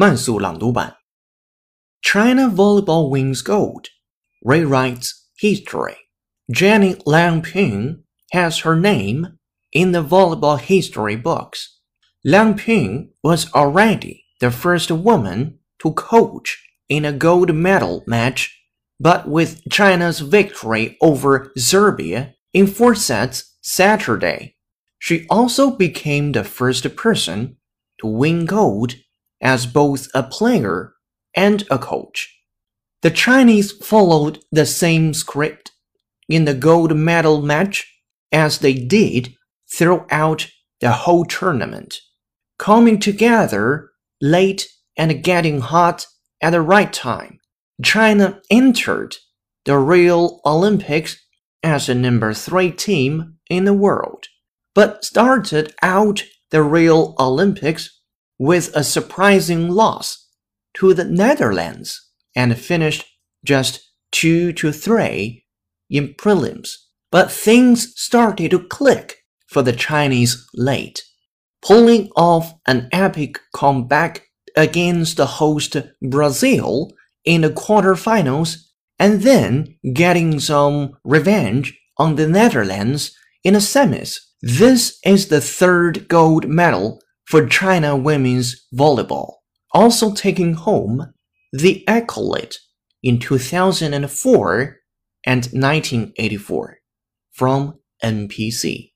慢速朗读版。China volleyball wins gold, rewrites history. Jenny Lang Ping has her name in the volleyball history books. Lang Ping was already the first woman to coach in a gold medal match, but with China's victory over Serbia in four sets Saturday, she also became the first person to win gold as both a player and a coach. The Chinese followed the same script in the gold medal match as they did throughout the whole tournament, coming together late and getting hot at the right time. China entered the Rio Olympics as the number three team in the world, but started out the Rio Olympics with a surprising loss to the Netherlands and finished just 2 to 3 in prelims. But things started to click for the Chinese late, pulling off an epic comeback against the host Brazil in the quarterfinals and then getting some revenge on the Netherlands in the semis. This is the third gold medal for China women's volleyball, also taking home the accolade in 2004 and 1984 from NBC.